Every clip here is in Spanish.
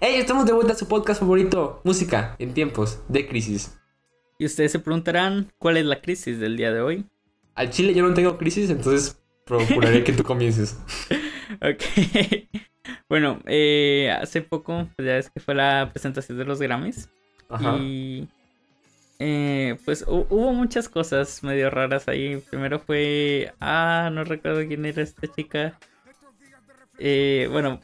¡Hey! Estamos de vuelta a su podcast favorito, música en tiempos de crisis. Y ustedes se preguntarán cuál es la crisis del día de hoy. Al chile yo no tengo crisis, entonces procuraré que tú comiences. ok. bueno, eh, hace poco, pues ya es que fue la presentación de los Grammys. Ajá. Y eh, pues hubo muchas cosas medio raras ahí. Primero fue. Ah, no recuerdo quién era esta chica. Eh, bueno,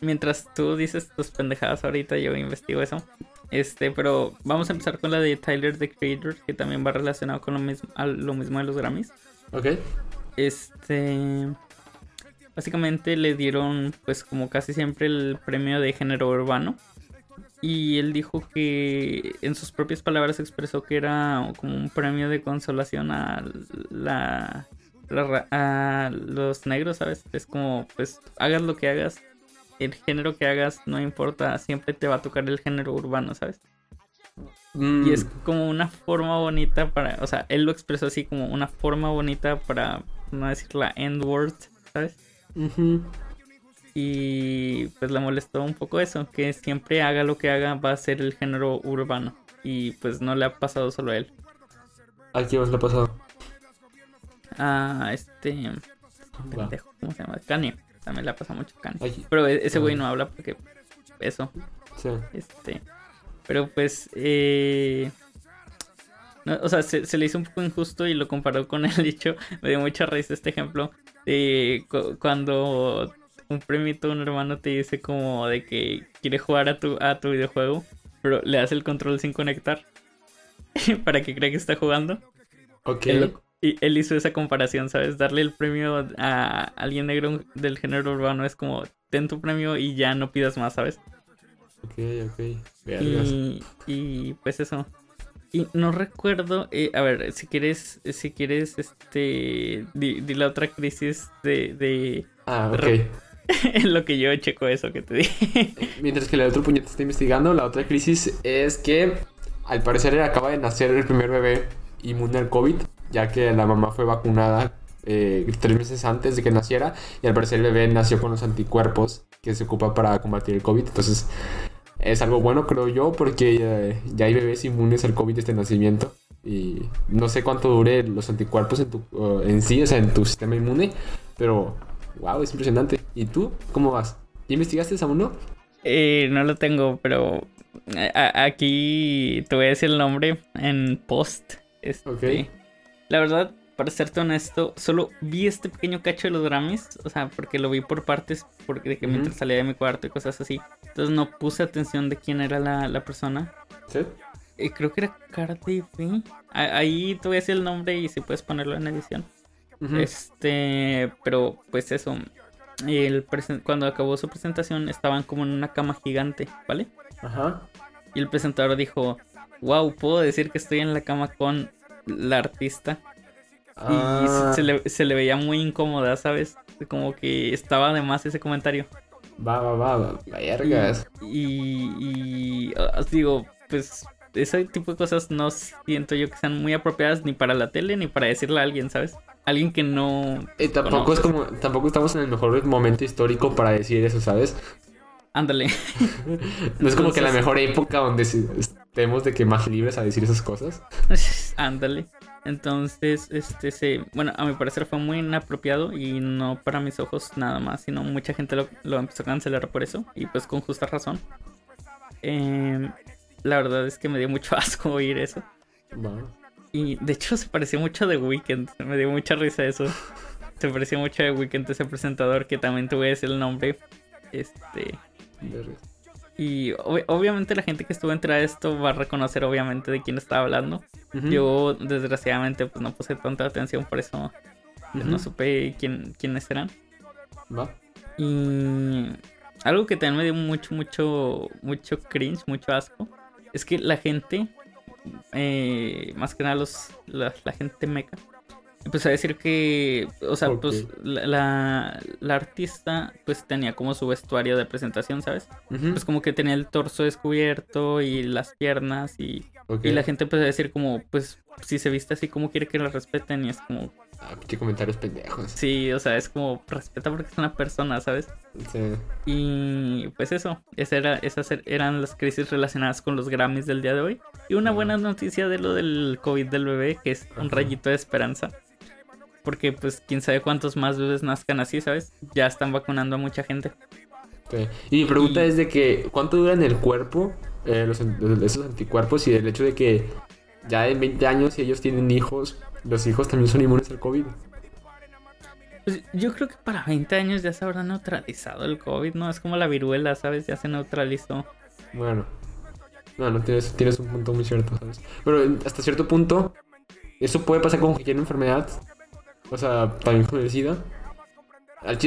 mientras tú dices tus pendejadas ahorita, yo investigo eso. Este, pero vamos a empezar con la de Tyler the Creator, que también va relacionado con lo mismo, lo mismo de los Grammys. Ok. Este. Básicamente le dieron, pues, como casi siempre, el premio de género urbano. Y él dijo que en sus propias palabras expresó que era como un premio de consolación a la, a los negros, ¿sabes? Es como, pues, hagas lo que hagas, el género que hagas, no importa, siempre te va a tocar el género urbano, ¿sabes? Y es mm. como una forma bonita para, o sea, él lo expresó así como una forma bonita para, no decir la N-word, ¿sabes? Y pues le molestó un poco eso, que siempre haga lo que haga va a ser el género urbano. Y pues no le ha pasado solo a él. ¿A quién más le ha pasado? A este... Pendejo, ¿cómo se llama? Kanye. También le ha pasado mucho Kanye. Pero e-, ese güey no habla porque... Eso. Sí. Este... Pero pues... Eh... o sea, se, le hizo un poco injusto y lo comparó con el dicho. Me dio mucha risa este ejemplo. De cuando un premito, un hermano te dice como de que quiere jugar a tu, a tu videojuego, pero le hace el control sin conectar para que crea que está jugando. Ok. Y él hizo esa comparación, ¿sabes? Darle el premio a alguien negro del género urbano es como, ten tu premio y ya no pidas más, ¿sabes? Ok, ok. Y, y, pues eso. Y no recuerdo, eh, a ver, si quieres, si quieres, este, di, la otra crisis de... de ah, ok. en lo que yo checo eso que te dije. Mientras que el otro puñete está investigando, la otra crisis es que al parecer acaba de nacer el primer bebé inmune al COVID, ya que la mamá fue vacunada eh, tres meses antes de que naciera y al parecer el bebé nació con los anticuerpos que se ocupa para combatir el COVID. Entonces es algo bueno, creo yo, porque eh, ya hay bebés inmunes al COVID desde nacimiento. Y no sé cuánto dure los anticuerpos en, tu, en sí, o sea, en tu sistema inmune, pero Wow, es impresionante. ¿Y tú? ¿Cómo vas? ¿Ya investigaste esa uno? Eh, no lo tengo, pero aquí te voy a decir el nombre en post. Este, ok. La verdad, para serte honesto, solo vi este pequeño cacho de los Grammys. O sea, porque lo vi por partes, porque de que mientras salía de mi cuarto y cosas así. Entonces no puse atención de quién era la, persona. ¿Sí? Eh, creo que era Cardi B. Ahí te voy a decir el nombre y si puedes ponerlo en edición. Este, pero pues eso. El cuando acabó su presentación estaban como en una cama gigante, ¿vale? Ajá. Y el presentador dijo, wow, puedo decir que estoy en la cama con la artista. Y ah. se le, se le, veía muy incómoda, ¿sabes? Como que estaba de más ese comentario. Va, va, va, va, vergas. Y, y, ah, digo, pues ese tipo de cosas no siento yo que sean muy apropiadas ni para la tele ni para decirle a alguien, ¿sabes? alguien que no. Eh, tampoco es como. Tampoco estamos en el mejor momento histórico para decir eso, ¿sabes? Ándale. no es como que la mejor época donde estemos de que más libres a decir esas cosas. Ándale. Entonces, este se. Bueno, a mi parecer fue muy inapropiado y no para mis ojos nada más, sino mucha gente lo, empezó a cancelar por eso. Y pues con justa razón. Em, la verdad es que me dio mucho asco oír eso. Bueno. Y de hecho se pareció mucho a The Weeknd. Me dio mucha risa eso. Se pareció mucho a The Weeknd ese presentador que también te voy a decir el nombre. Este. Y obviamente la gente que estuvo entre a esto va a reconocer obviamente de quién estaba hablando. Yo desgraciadamente pues no puse tanta atención por eso no supe quién, quiénes eran. Va. Y algo que también me dio mucho, mucho, mucho cringe, mucho asco. Es que la gente eh, más que nada los, la, gente meca, empezó a decir que, o sea, pues la, la, artista pues tenía como su vestuario de presentación, ¿sabes? Pues como que tenía el torso descubierto y las piernas y, y la gente empezó a decir como, pues si se viste así, ¿cómo quiere que la respeten? Y es como, Ah, pinche comentarios pendejos. Sí, o sea, es como respeta porque es una persona, ¿sabes? Sí. Y pues eso, esa era, esas er- eran las crisis relacionadas con los Grammys del día de hoy. Y una buena noticia de lo del COVID del bebé, que es un rayito de esperanza. Porque pues quién sabe cuántos más bebés nazcan así, ¿sabes? Ya están vacunando a mucha gente. Sí. Y mi pregunta Y- es de que, ¿cuánto duran en el cuerpo eh, los, esos anticuerpos y el hecho de que ya en 20 años si ellos tienen hijos, los hijos también son inmunes al COVID? Pues yo creo que para 20 años ya se habrá neutralizado el COVID, ¿no? Es como la viruela, ¿sabes? Ya se neutralizó. Bueno, no, no tienes, tienes un punto muy cierto, ¿sabes? Pero hasta cierto punto, eso puede pasar con cualquier enfermedad. O sea, también con el SIDA.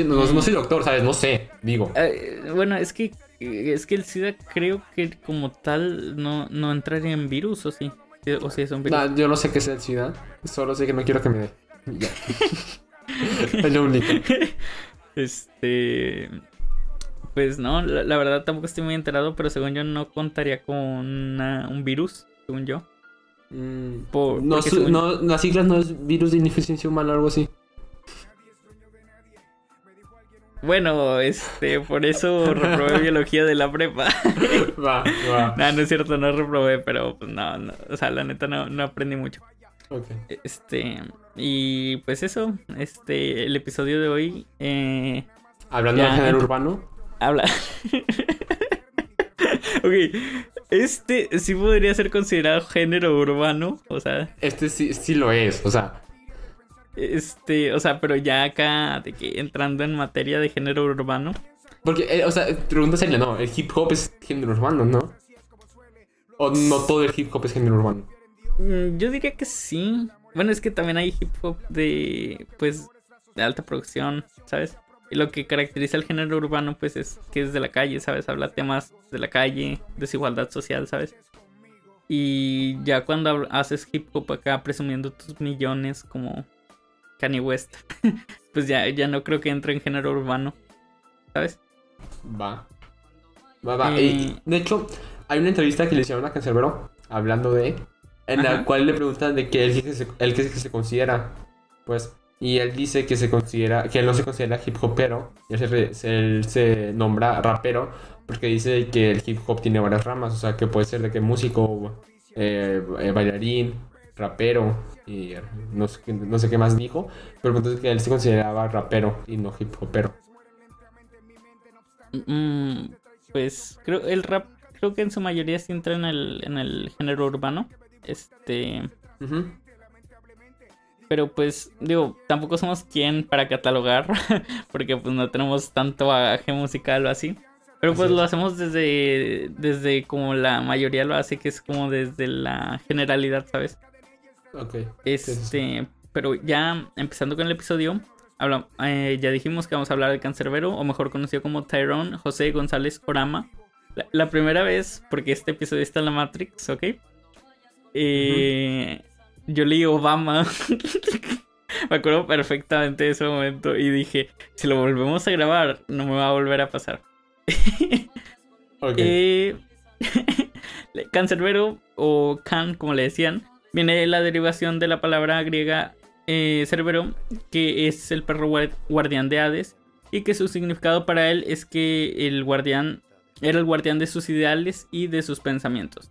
No, no soy doctor, ¿sabes? No sé, digo. Eh, bueno, es que es que el SIDA creo que como tal no, no entraría en virus, ¿o sí? Sí, O sí es un virus. Nah, yo no sé qué es el SIDA, solo sé que no quiero que me dé. Ya. es lo único. Este. Pues no, la, la verdad tampoco estoy muy enterado, pero según yo no contaría con una- un virus, según yo. Mm, Por- no, su- no, las siglas no es virus de ineficiencia humana o algo así. Bueno, este, por eso reprobé biología de la prepa. va, va. no, no es cierto, no reprobé, pero pues no, no, o sea, la neta no, no aprendí mucho. Ok. Este, y pues eso, este, el episodio de hoy eh, Hablando Ya, del género urbano. habla. ok, este sí podría ser considerado género urbano, o sea, Este sí, sí lo es, o sea. este, o sea, pero ya acá de que entrando en materia de género urbano, Porque, eh, o sea, pregunta seria, no, el hip hop es género urbano, ¿no? O no todo el hip hop es género urbano. mm, yo diría que sí. Bueno, es que también hay hip hop de, pues, de alta producción, ¿sabes? Lo que caracteriza el género urbano, pues, es que es de la calle, ¿sabes? Habla temas de la calle, desigualdad social, ¿sabes? Y ya cuando haces hip hop acá presumiendo tus millones como Kanye West, pues ya, ya no creo que entre en género urbano, ¿sabes? Va. Va, va. Eh. Y, de hecho, hay una entrevista que le hicieron a Cancerbero hablando de. En la Ajá. cual cual le preguntan de que él que se, él que se considera. Pues. Y él dice que se considera. Que él no se considera hip hopero. Él se, se- él se nombra rapero. Porque dice que el hip hop tiene varias ramas. O sea, que puede ser de que músico, eh, eh, bailarín, rapero. Y no sé, qué- no sé qué más dijo. Pero entonces que él se consideraba rapero y no hip hopero. Mm, pues creo el rap creo que en su mayoría sí entra en el, en el género urbano. Este, Ujú. Pero pues digo, tampoco somos quien para catalogar porque pues no tenemos tanto bagaje musical o así. Pero Así pues es. lo hacemos desde desde como la mayoría lo hace, que es como desde la generalidad, ¿sabes? Ok. Este, pero ya empezando con el episodio, habla- eh, ya dijimos que vamos a hablar del cancerbero, o mejor conocido como Tyrone José González Orama. La, la primera vez, porque este episodio está en la Matrix, ¿ok? Eh, Yo leí Obama. me acuerdo perfectamente de ese momento y dije, si lo volvemos a grabar, no me va a volver a pasar. Ok. Eh, cancerbero o can, como le decían, viene de la derivación de la palabra griega eh, cerbero, que es el perro guar- guardián de Hades, y que su significado para él es que el guardián era el guardián de sus ideales y de sus pensamientos.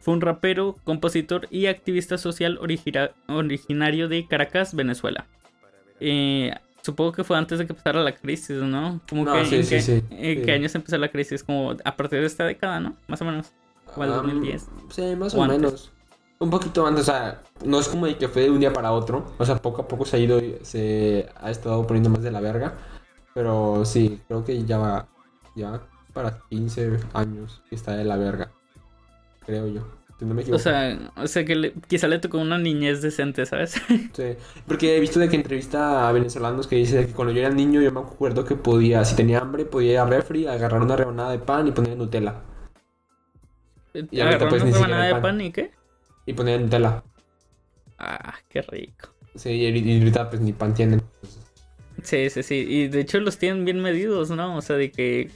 Fue un rapero, compositor y activista social originario de Caracas, Venezuela. Eh, supongo que fue antes de que empezara la crisis, ¿no? Como No, que sí, en, sí, qué, sí, en qué años empezó la crisis, como a partir de esta década, ¿no? Más o menos. O al 2010. sí, más O o, antes. menos. Un poquito antes, o sea, no es como de que fue de un día para otro. O sea, poco a poco se ha ido, se ha estado poniendo más de la verga. Pero sí, creo que ya va, ya para 15 años que está de la verga. Creo yo. Si no me equivoco. O sea, o sea que le- quizá le tocó una niñez decente, ¿sabes? Sí, porque he visto de que entrevista a venezolanos que dice que cuando yo era niño yo me acuerdo que podía, si tenía hambre, podía ir a refri, agarrar una rebanada de pan y poner Nutella. Y ahorita, pues, una ni siquiera de pan. pan y qué? Y poner Nutella. Ah, qué rico. Sí, y ahorita pues ni pan tienen. Sí, sí, sí. Y de hecho los tienen bien medidos, ¿no? O sea, de que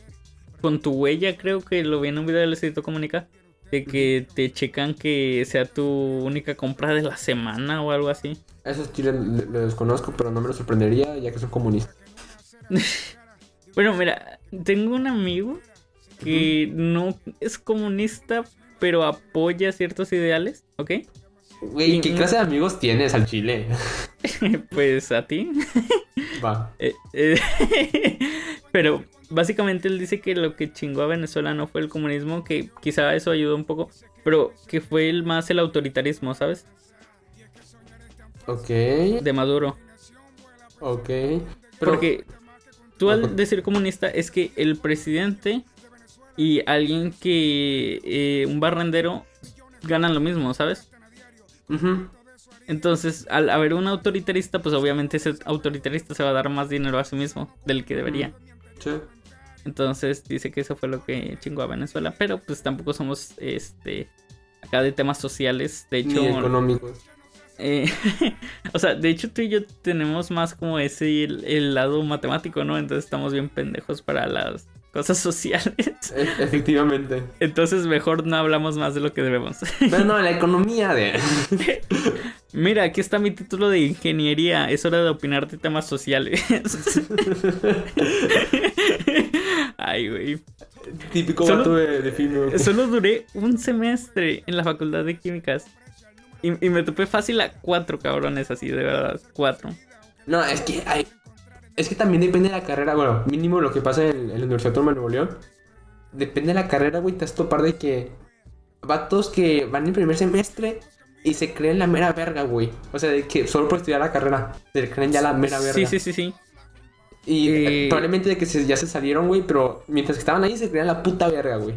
con tu huella creo que lo vi en un video del Luisito Comunica. De que te checan que sea tu única compra de la semana o algo así. Eso Chile lo desconozco, pero no me lo sorprendería ya que son comunistas. bueno, mira, tengo un amigo que no es comunista, pero apoya ciertos ideales, ¿ok? Güey, ¿qué clase de amigos tienes al Chile? pues a ti. Va. Eh, eh, pero básicamente él dice que lo que chingó a Venezuela no fue el comunismo, que quizá eso ayudó un poco, pero que fue el más el autoritarismo, ¿sabes? Ok. De Maduro. Ok. Porque tú al decir comunista es que el presidente y alguien que... Eh, un barrendero ganan lo mismo, ¿sabes? Entonces, al haber un autoritarista, pues obviamente ese autoritarista se va a dar más dinero a sí mismo del que debería. Sí. Entonces dice que eso fue lo que chingó a Venezuela. Pero pues tampoco somos este acá de temas sociales. De hecho. Ni económicos. Eh, o sea, de hecho tú y yo tenemos más como ese el, lado matemático, ¿no? Entonces estamos bien pendejos para las cosas sociales. E, efectivamente. Entonces mejor no hablamos más de lo que debemos. No, no, la economía de... Mira, aquí está mi título de ingeniería. Es hora de opinar de temas sociales. Ay, güey. Típico solo, de, de Solo duré un semestre en la facultad de químicas. Y, me topé fácil a cuatro cabrones así, de verdad. Cuatro. No, es que hay. Es que también depende de la carrera. Bueno, mínimo lo que pasa en, la Universidad Autónoma de Nuevo León. Depende de la carrera, güey. Te has topar de que. Vatos que van en primer semestre y se creen la mera verga, güey. O sea, de que solo por estudiar la carrera se creen ya la mera verga. Sí, sí, sí, sí. Y eh, probablemente de que ya se salieron, güey, pero mientras que estaban ahí se creían la puta verga, güey.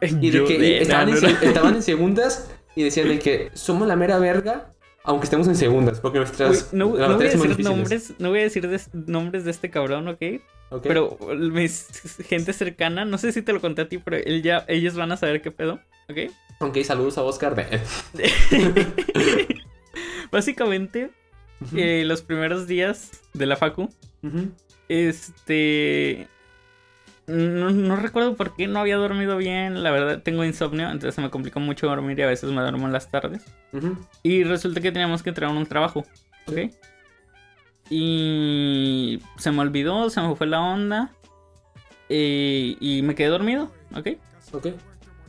Y de que estaban, en, segundas y decían de que somos la mera verga, aunque estemos en segundas, porque nuestras... no, no, voy a decir nombres, no voy a decir nombres de este cabrón, ¿ok? Pero mis gente cercana, no sé si te lo conté a ti, pero él ya, ellos van a saber qué pedo, ¿ok? Ok, saludos a Oscar. Básicamente, eh, los primeros días de la Facu, este... No, recuerdo por qué no había dormido bien. La verdad, tengo insomnio, entonces se me complicó mucho dormir y a veces me duermo en las tardes. Y resulta que teníamos que entregar un trabajo. ¿Ok? Y se me olvidó, se me fue la onda. Eh, y me quedé dormido. ¿Ok? Ok.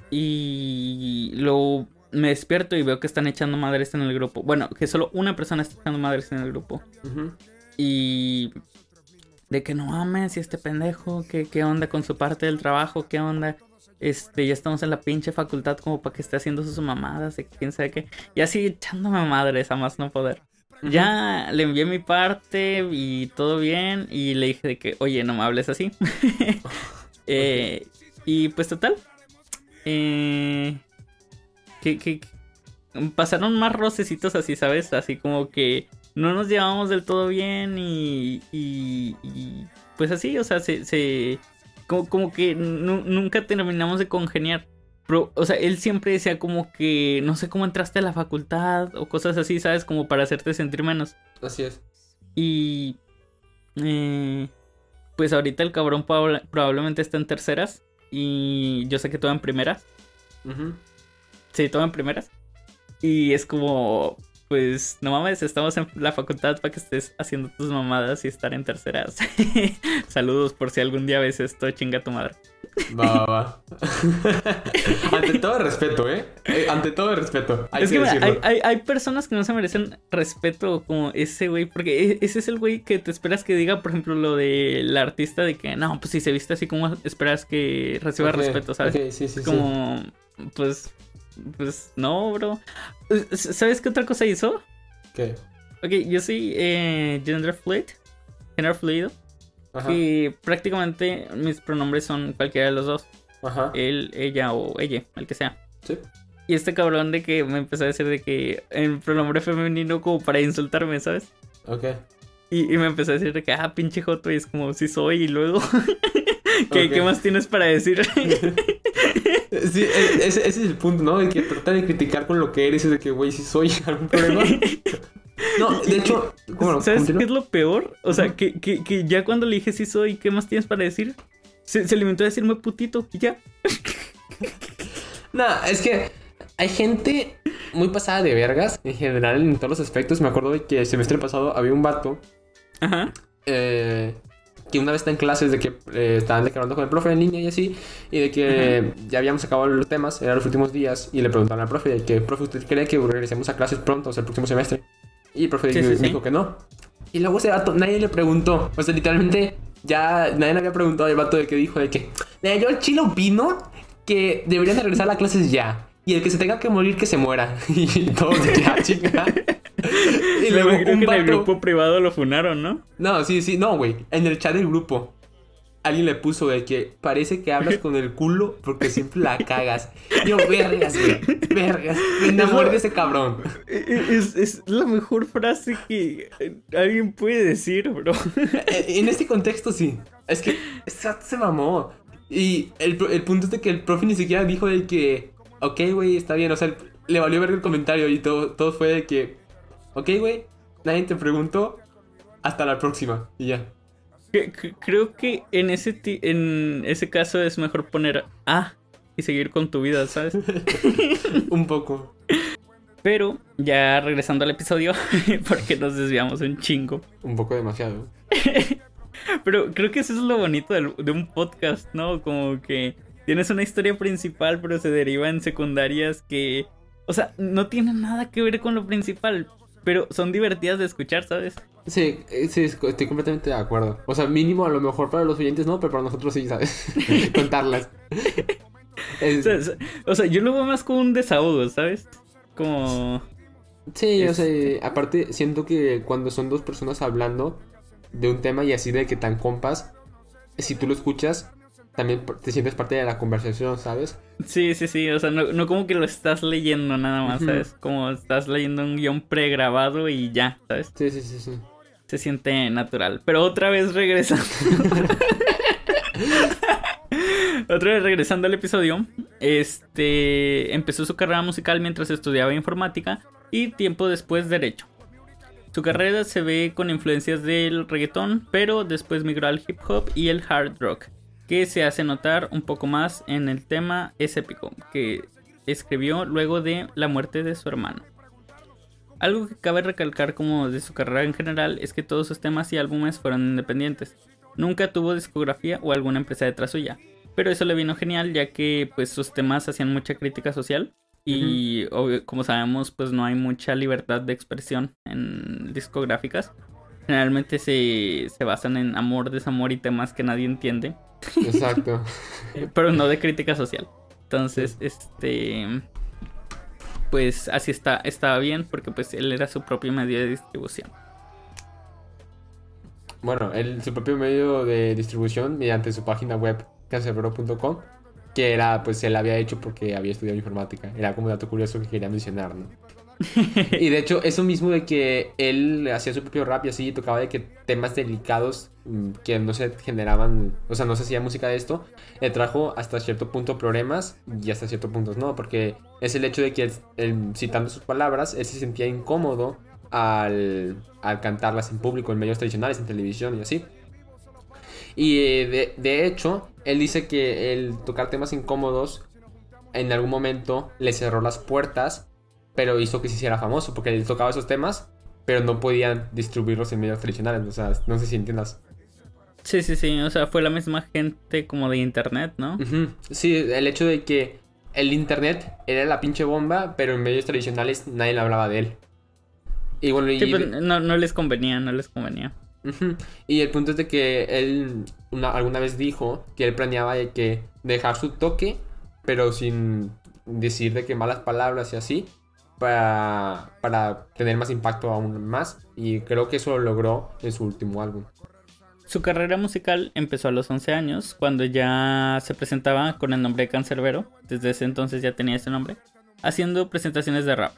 Y luego me despierto y veo que están echando madres en el grupo. Bueno, que solo una persona está echando madres en el grupo. Y de que no mames, y este pendejo, ¿qué, ¿qué onda con su parte del trabajo? ¿Qué onda? Este, ya estamos en la pinche facultad como para que esté haciendo sus mamadas, de quién sabe qué. Y así echándome madres a más no poder. Ya le envié mi parte y todo bien. Y le dije de que, oye, no me hables así. Eh, y pues total, eh, que, pasaron más rocecitos así, ¿sabes? Así como que no nos llevamos del todo bien y, y, pues así, o sea, se, como, que nunca terminamos de congeniar. Pero, o sea, él siempre decía como que no sé cómo entraste a la facultad o cosas así, ¿sabes? Como para hacerte sentir menos. Así es. Y... Eh, pues ahorita el cabrón probablemente está en terceras. Y yo sé que todo en primeras. Sí, todo en primeras. Y es como, pues, no mames, estamos en la facultad para que estés haciendo tus mamadas y estar en terceras. Saludos por si algún día ves esto, chinga tu madre. Va, va, va. Ante todo respeto, ¿eh? ¿eh? Ante todo respeto. es que, hay, personas que no se merecen respeto como ese güey, porque e, ese es el güey que te esperas que diga, por ejemplo, lo del artista de que, no, pues si se viste así, como esperas que reciba respeto, ¿sabes? Ok, sí, sí, como, pues, pues, no, bro. ¿Sabes qué otra cosa hizo? ¿Qué? Ok, yo soy eh, gender fluid, género fluido. Y prácticamente mis pronombres son cualquiera de los dos. Ajá. Él, ella o ella, el que sea. Sí. Y este cabrón de que me empezó a decir de que en pronombre femenino como para insultarme, ¿sabes? Ok. Y, me empezó a decir de que, ah, pinche joto, y es como, si soy, y luego, ¿Qué, más tienes para decir? sí, e, ese, es el punto, ¿no? De que trata de criticar con lo que eres y de que, güey, si soy algún problema. No, de hecho, ¿sabes qué es lo peor? O sea, que, que, ya cuando le dije si soy, ¿qué más tienes para decir? Se, se limitó a decirme putito y ya. No, es que hay gente muy pasada de vergas en general en todos los aspectos. Me acuerdo de que el semestre pasado había un vato Ajá. eh, que una vez está en clases de que eh, estaban declarando con el profe en línea y así, y de que ya habíamos acabado los temas, eran los últimos días, y le preguntaron al profe de que, profe, ¿usted cree que regresemos a clases pronto, o sea, el próximo semestre? Y el profe Sí, dijo, sí, sí. dijo que no. Y luego ese vato, nadie le preguntó, o sea, literalmente ya nadie le había preguntado al vato de que dijo de que, "Mira, yo al chile opino que deberían de regresar a clases ya. Y el que se tenga que morir, que se muera. Y todos ya, chinga. Y luego un que en el grupo privado lo funaron, ¿no? no, sí, sí, no, güey. En el chat del grupo. Alguien le puso de que parece que hablas con el culo porque siempre la cagas. Yo, vergas, güey. Vergas. Me enamoré de ese cabrón. Es, es la mejor frase que alguien puede decir, bro. Eh, En este contexto, sí. Es que se mamó. Y el, el punto es de que el profe ni siquiera dijo de que, ok, güey, está bien. O sea, le valió ver el comentario y todo, todo fue de que, ok, güey, nadie te preguntó. Hasta la próxima. Y ya. Creo que en ese, ti- en ese caso es mejor poner A y seguir con tu vida, ¿sabes? Un poco. Pero ya regresando al episodio, porque nos desviamos un chingo. Un poco demasiado. Pero creo que eso es lo bonito de, un podcast, ¿no? Como que tienes una historia principal, pero se deriva en secundarias que, o sea, no tienen nada que ver con lo principal, pero son divertidas de escuchar, ¿sabes? Sí, eh, sí, es- estoy completamente de acuerdo. O sea, mínimo a lo mejor para los oyentes no, pero para nosotros sí, ¿sabes? Contarlas. O sea, es- o sea, yo lo veo más como un desahogo, ¿sabes? Como... sí, o sea, aparte siento que cuando son dos personas hablando de un tema y así de que tan compas, si tú lo escuchas, también te sientes parte de la conversación, ¿sabes? Sí, sí, sí, o sea, no, no como que lo estás leyendo nada más. ¿sabes? Como estás leyendo un guion pregrabado y ya, ¿sabes? Sí, sí, sí, sí. Se siente natural. Pero otra vez regresando. otra vez regresando al episodio. Este empezó su carrera musical mientras estudiaba informática y tiempo después derecho. Su carrera se ve con influencias del reggaetón, pero después migró al hip hop y el hard rock, que se hace notar un poco más en el tema Es épico, que escribió luego de la muerte de su hermano. Algo que cabe recalcar como de su carrera en general es que todos sus temas y álbumes fueron independientes. Nunca tuvo discografía o alguna empresa detrás suya. Pero eso le vino genial ya que pues sus temas hacían mucha crítica social y obvio, como sabemos pues no hay mucha libertad de expresión en discográficas. Generalmente se, se basan en amor, desamor y temas que nadie entiende, Exacto. pero no de crítica social. Entonces, este pues así está, estaba bien porque pues él era su propio medio de distribución. Bueno, el, su propio medio de distribución mediante su página web cancerbero.com, que era, pues él había hecho porque había estudiado informática. Era como un dato curioso que quería mencionar, ¿no? y de hecho, eso mismo de que él hacía su propio rap y así, tocaba de que temas delicados mm, que no se generaban, o sea, no se hacía música de esto, le trajo hasta cierto punto problemas y hasta cierto punto no, porque es el hecho de que él, citando sus palabras, él se sentía incómodo al, al cantarlas en público, en medios tradicionales, en televisión y así. Y eh, de, de hecho, él dice que el tocar temas incómodos en algún momento le cerró las puertas, pero hizo que se hiciera famoso, porque él tocaba esos temas, pero no podían distribuirlos en medios tradicionales, o sea, no sé si entiendas. Sí, sí, sí, o sea, fue la misma gente como de internet, ¿no? Sí, el hecho de que el internet era la pinche bomba, pero en medios tradicionales nadie le hablaba de él. Y bueno, y, pues, no, no les convenía, no les convenía. Y el punto es de que él una- alguna vez dijo que él planeaba de que dejar su toque, pero sin decir de que malas palabras y así, para, para tener más impacto aún más. Y creo que eso lo logró en su último álbum. Su carrera musical empezó a los 11 años, cuando ya se presentaba con el nombre de Cancerbero, desde ese entonces ya tenía ese nombre, haciendo presentaciones de rap.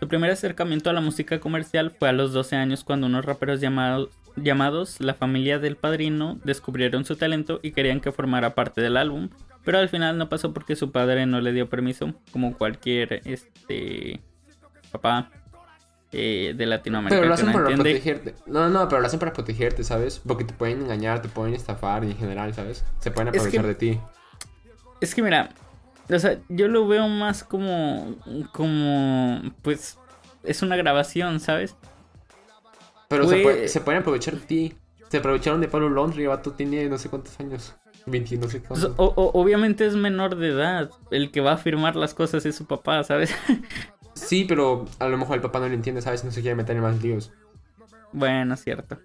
Su primer acercamiento a la música comercial fue a los 12 años cuando unos raperos llamados, llamados La Familia del Padrino descubrieron su talento y querían que formara parte del álbum, pero al final no pasó porque su padre no le dio permiso, como cualquier este papá eh, de Latinoamérica Pero lo hacen no para entiende. protegerte. No, no, pero lo hacen para protegerte, ¿sabes? Porque te pueden engañar, te pueden estafar y en general, ¿sabes? Se pueden Es que- aprovechar de ti. Es que mira, O sea, yo lo veo más como. como. pues. Es una grabación, ¿sabes? Pero se, Güey. puede- se pueden aprovechar de ti. Se aprovecharon de Pablo el vato tiene no sé cuántos años. 20, no sé cuántos. o- o- obviamente es menor de edad. El que va a firmar las cosas es su papá, ¿sabes? Sí, pero a lo mejor el papá no lo entiende, ¿sabes? No se quiere meter en más líos. bueno, cierto.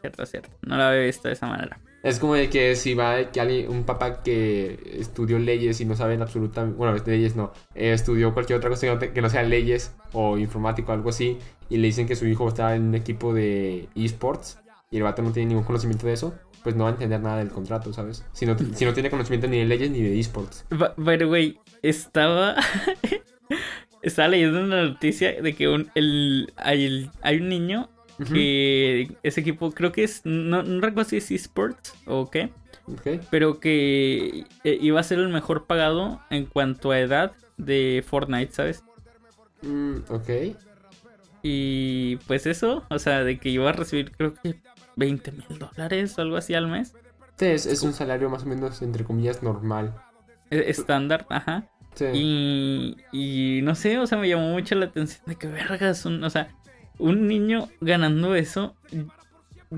Cierto, cierto. No lo había visto de esa manera. Es como de que si va que alguien, un papá que estudió leyes y no sabe en absolutamente, bueno, leyes no, eh, estudió cualquier otra cosa que no, te- que no sea leyes o informático o algo así, y le dicen que su hijo está en un equipo de esports y el vato no tiene ningún conocimiento de eso, pues no va a entender nada del contrato, ¿sabes? Si no, si no tiene conocimiento ni de leyes ni de esports. Pero, güey, estaba. estaba leyendo una noticia de que un, el, hay, el- hay un niño que ese equipo, creo que es. No, no recuerdo si es esports o qué. Pero que eh, iba a ser el mejor pagado en cuanto a edad de Fortnite, ¿sabes? Mm, ok. Y pues eso, o sea, de que iba a recibir creo que 20 mil dólares o algo así al mes. Sí, es, es un salario más o menos, entre comillas, normal. e- Estándar, ajá. Sí. Y, y no sé, o sea, me llamó mucho la atención de que vergas, un, o sea, un niño ganando eso,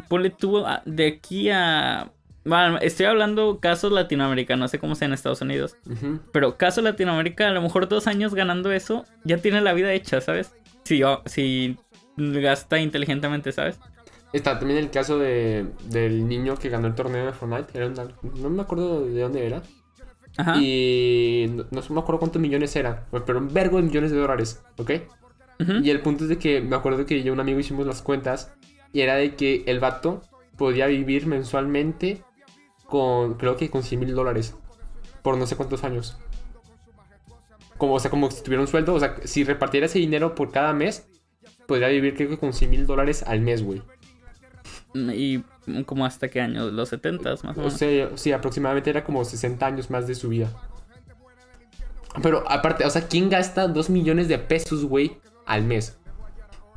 ponle tú a- de aquí a... Bueno, estoy hablando casos latinoamericanos, no sé cómo sea en Estados Unidos, pero caso Latinoamérica, a lo mejor dos años ganando eso, ya tiene la vida hecha, ¿sabes? Si, si gasta inteligentemente, ¿sabes? Está también el caso de, del niño que ganó el torneo de Fortnite. Era una- no me acuerdo de dónde era. Ajá. Y no, no me acuerdo cuántos millones eran. Pero un vergo de millones de dólares. ¿Ok? Y el punto es de que me acuerdo que yo y un amigo hicimos las cuentas. Y era de que el vato podía vivir mensualmente con, creo que con 100 mil dólares. Por no sé cuántos años. Como, o sea, como si tuviera un sueldo. O sea, si repartiera ese dinero por cada mes, podría vivir creo que con 100 mil dólares al mes, güey. Y como hasta qué año, los 70 más o O menos. sea, sí, aproximadamente era como 60 años más de su vida. Pero aparte, o sea, ¿quién gasta 2 millones de pesos, güey, al mes?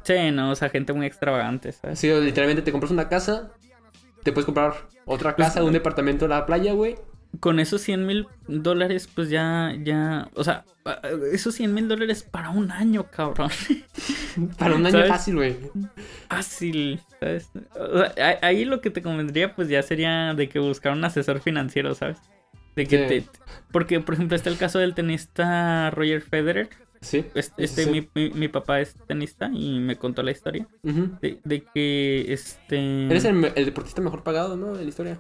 Sí, no, o sea, gente muy extravagante, ¿sabes? Así, literalmente te compras una casa, te puedes comprar otra Pues, casa, un departamento en la playa, güey. Con esos 100 mil dólares, pues ya, ya, o sea, esos 100 mil dólares para un año, cabrón. Para un año ¿Sabes? fácil, güey. Fácil, ¿sabes? O sea, ahí lo que te convendría, pues ya sería de que buscar un asesor financiero, ¿sabes? De que Sí. te... Porque, por ejemplo, está el caso del tenista Roger Federer. Sí. Este, sí. Mi, mi- mi papá es tenista y me contó la historia. De, de que, este... Eres el deportista mejor pagado, ¿no? De la historia.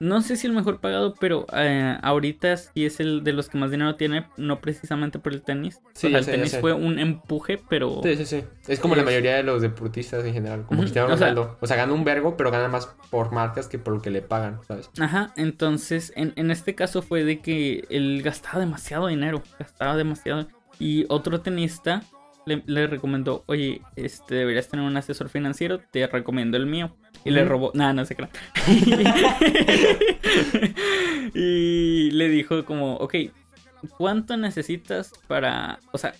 No sé si el mejor pagado, pero eh, ahorita sí es el de los que más dinero tiene, no precisamente por el tenis. Sí, o sea, el sé, tenis fue un empuje, pero... Sí, sí, sí. Es como la mayoría de los deportistas en general. Como Ujú, Cristiano o sea- Ronaldo. O sea, gana un vergo, pero gana más por marcas que por lo que le pagan, ¿sabes? Ajá, entonces en, en este caso fue de que él gastaba demasiado dinero, gastaba demasiado. Y otro tenista le, le recomendó, oye, este deberías tener un asesor financiero, te recomiendo el mío. Y le robó, nada, no se crean. y le dijo como, ok, ¿cuánto necesitas para, o sea,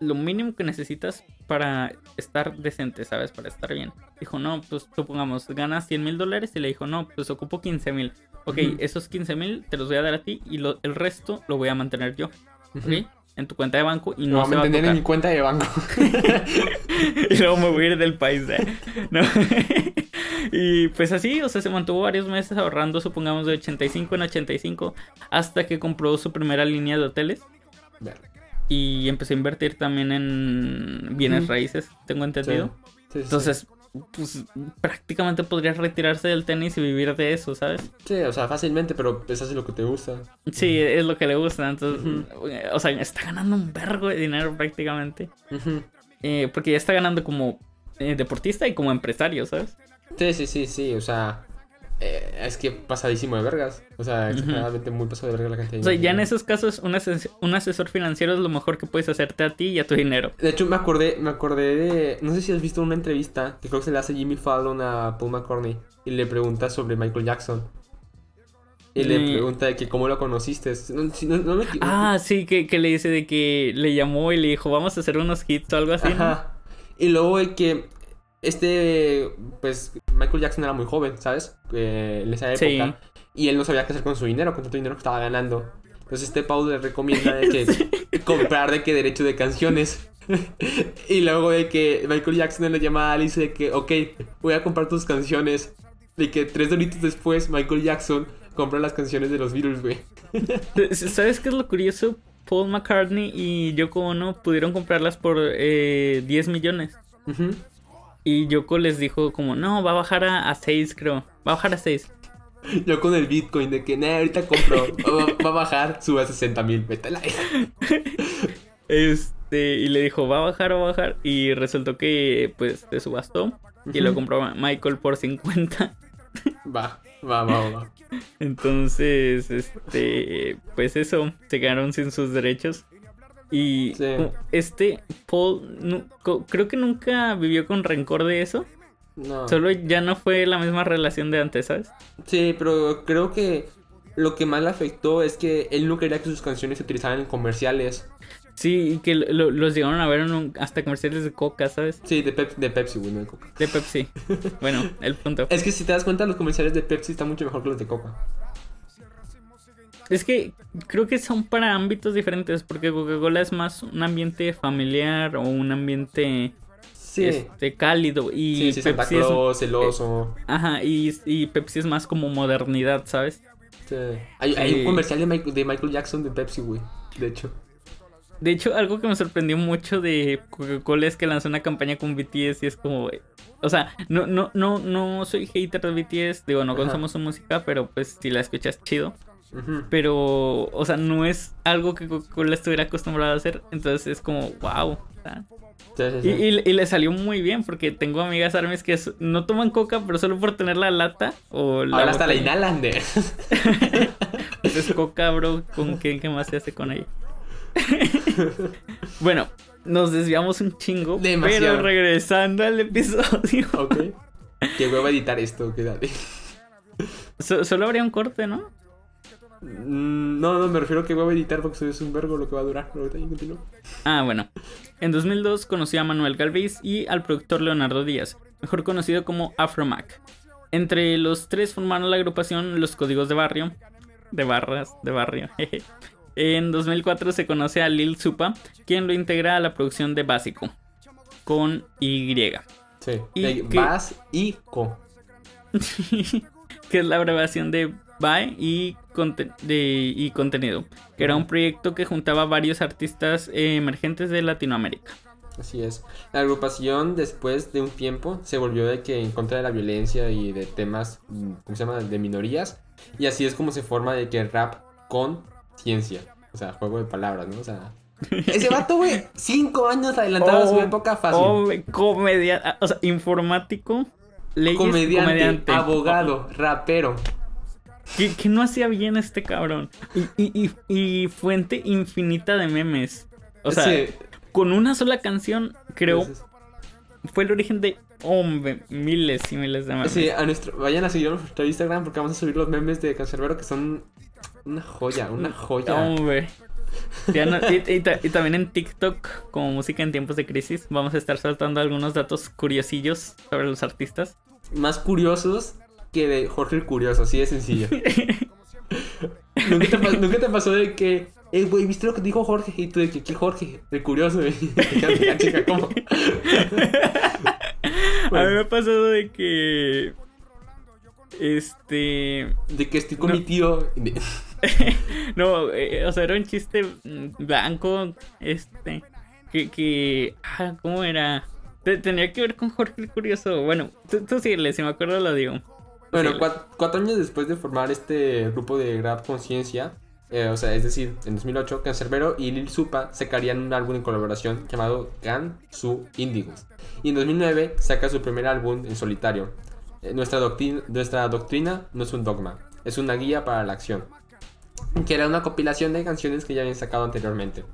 lo mínimo que necesitas para estar decente, ¿sabes? Para estar bien. Dijo, no, pues supongamos, ganas 100 mil dólares y le dijo, no, pues ocupo 15 mil. Ok, esos 15 mil te los voy a dar a ti y lo- el resto lo voy a mantener yo. ¿ok? En tu cuenta de banco y no voy se va a mantener en mi cuenta de banco. y luego me voy a ir del país, ¿eh? ¿no? y pues así, o sea, se mantuvo varios meses ahorrando, supongamos, de 85 en 85, hasta que compró su primera línea de hoteles y empezó a invertir también en bienes raíces, tengo entendido. Sí, sí, sí. Pues prácticamente podría retirarse del tenis y vivir de eso, ¿sabes? Sí, o sea, fácilmente, pero es lo que te gusta. Sí, es lo que le gusta. Entonces, o sea, está ganando un vergo de dinero prácticamente. Eh, porque ya está ganando como eh, deportista y como empresario, ¿sabes? Sí, sí, sí, sí, o sea, eh, es que pasadísimo de vergas. O sea, exageradamente muy pasado de verga la cantidad de O sea, ya en esos casos, un, ases- un asesor financiero es lo mejor que puedes hacerte a ti y a tu dinero. De hecho, me acordé, me acordé de. No sé si has visto una entrevista que creo que se le hace Jimmy Fallon a Paul McCartney y le pregunta sobre Michael Jackson. Y le Me- pregunta de que cómo lo conociste. No, no- no me. Ah, sí, que, que le dice de que le llamó y le dijo, vamos a hacer unos hits o algo así. Ajá. Y luego de que este, pues Michael Jackson era muy joven, ¿sabes? Eh, en esa época. Sí. Y él no sabía qué hacer con su dinero, con tanto dinero que estaba ganando. Entonces este Paul le recomienda de que comprar de que derecho de canciones. y luego de que Michael Jackson le llama a Alice de que, ok, voy a comprar tus canciones. Y que tres doritos después Michael Jackson compra las canciones de los Beatles, güey. ¿Sabes qué es lo curioso? Paul McCartney y Yoko Ono pudieron comprarlas por eh, 10 millones. Y Yoko les dijo como, no, va a bajar a, 6 creo. Va a bajar a 6. Yo con el Bitcoin de que, nah, ahorita compro. Va, a bajar, sube a 60 mil, métela. Este, y le dijo, va a bajar, va a bajar. Y resultó que, pues, se subastó. Y lo compró Michael por 50. Va, va, va, va. Entonces, este, pues eso, se quedaron sin sus derechos. Y este Paul, creo que nunca vivió con rencor de eso. No. Solo ya no fue la misma relación de antes, ¿sabes? Sí, pero creo que lo que más le afectó es que él no quería que sus canciones se utilizaran en comerciales. Sí, y que los llegaron a ver en hasta comerciales de Coca, ¿sabes? Sí, de, de Pepsi, güey, no de Coca. De Pepsi. bueno, el punto. Es que si te das cuenta, los comerciales de Pepsi están mucho mejor que los de Coca. Es que creo que son para ámbitos diferentes, porque Coca-Cola es más un ambiente familiar o un ambiente sí. este, cálido. Y sí, Pepsi es celoso. ajá, y, y, Pepsi es más como modernidad, ¿sabes? Sí. Hay, hay un comercial de Michael, de Michael Jackson de Pepsi, güey. De hecho. De hecho, algo que me sorprendió mucho de Coca-Cola es que lanzó una campaña con BTS y es como. O sea, no, no, no, no soy hater de BTS, digo, no consumo su música, pero pues si la escuchas chido. Pero, o sea, no es algo que Coca-Cola estuviera acostumbrado a hacer. Entonces es como, wow. Y, le salió muy bien porque tengo amigas armes que no toman coca, pero solo por tener la lata o la Ahora hasta la inhalan de. pues es coca, bro. ¿Con qué, qué más se hace con ella? bueno, nos desviamos un chingo. Pero regresando al episodio. ok. Que voy a editar esto, quédate. solo habría un corte, ¿no? Mm, no, no, me refiero a que voy a editar porque es un vergo lo que va a durar. Ah, bueno. En 2002 conocí a Manuel Galvez y al productor Leonardo Díaz, mejor conocido como Afromac. Entre los tres formaron la agrupación Los Códigos de Barrio. De barras, de barrio. En 2004 se conoce a Lil Supa, quien lo integra a la producción de Básico, con Y. Sí, y Básico. que es la abreviación de Bye y, y contenido, que era un proyecto que juntaba varios artistas emergentes de Latinoamérica. Así es. La agrupación después de un tiempo se volvió de que en contra de la violencia y de temas, ¿cómo se llama?, de minorías. Y así es como se forma de que rap con ciencia. O sea, juego de palabras, ¿no? O sea. Ese vato, güey, cinco años adelantado a su oh, época fácil. Oh, comedia, o sea, informático, leyes, comediante, abogado, rapero. Que, no hacía bien este cabrón. Y, y, fuente infinita de memes. O sea, con una sola canción, creo, fue el origen de Hombre, miles y miles de memes. Sí, a nuestro, vayan a seguir nuestro Instagram porque vamos a subir los memes de Cancerbero que son una joya, una joya. Hombre. y, también en TikTok, como música en tiempos de crisis, vamos a estar saltando algunos datos curiosillos sobre los artistas. Más curiosos que de Jorge el Curioso, así de sencillo. ¿Nunca, te pasó, de que, eh, güey, ¿viste lo que dijo Jorge? Y tú de que, ¿qué Jorge? El curioso, ¿cómo? A mí me ha pasado de que. Este. De que estoy con mi tío. no, eh, o sea, era un chiste blanco. Este. Que. que ah, ¿cómo era? Tenía que ver con Jorge el Curioso. Bueno, tú, tú síguele, si me acuerdo lo digo. Bueno, cuatro, años después de formar este grupo de Grab Conciencia, eh, o sea, es decir, en 2008, Cancerbero y Lil Supa sacarían un álbum en colaboración llamado Gan Su Indigos. Y en 2009 saca su primer álbum en solitario. Eh, nuestra, doctrina, nuestra doctrina no es un dogma, es una guía para la acción. Que era una compilación de canciones que ya habían sacado anteriormente.